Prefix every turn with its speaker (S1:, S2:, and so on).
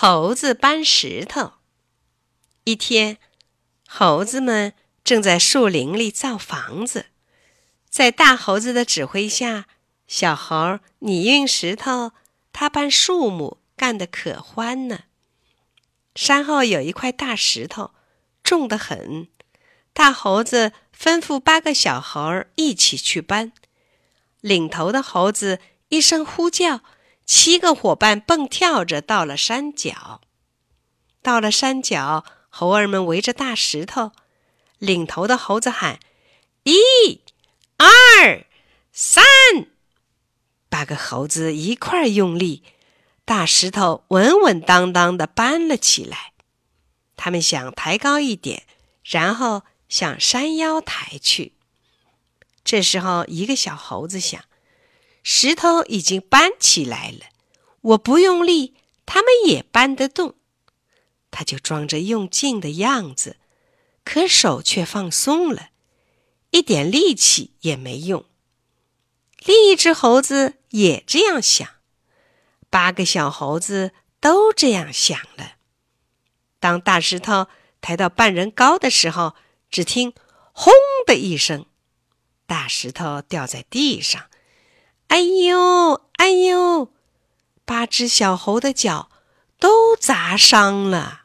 S1: 猴子搬石头。一天，猴子们正在树林里造房子，在大猴子的指挥下，小猴你运石头，他搬树木，干得可欢呢。山后有一块大石头，重得很。大猴子吩咐八个小猴儿一起去搬。领头的猴子一声呼叫。七个伙伴蹦跳着到了山脚。到了山脚，猴儿们围着大石头。领头的猴子喊：“一、二、三！”八个猴子一块用力，大石头稳稳当当的搬了起来。他们想抬高一点，然后向山腰抬去。这时候，一个小猴子想。石头已经搬起来了，我不用力，他们也搬得动。他就装着用劲的样子，可手却放松了，一点力气也没用。另一只猴子也这样想，八个小猴子都这样想了。当大石头抬到半人高的时候，只听“轰”的一声，大石头掉在地上。哎呦，哎呦！八只小猴的脚都砸伤了。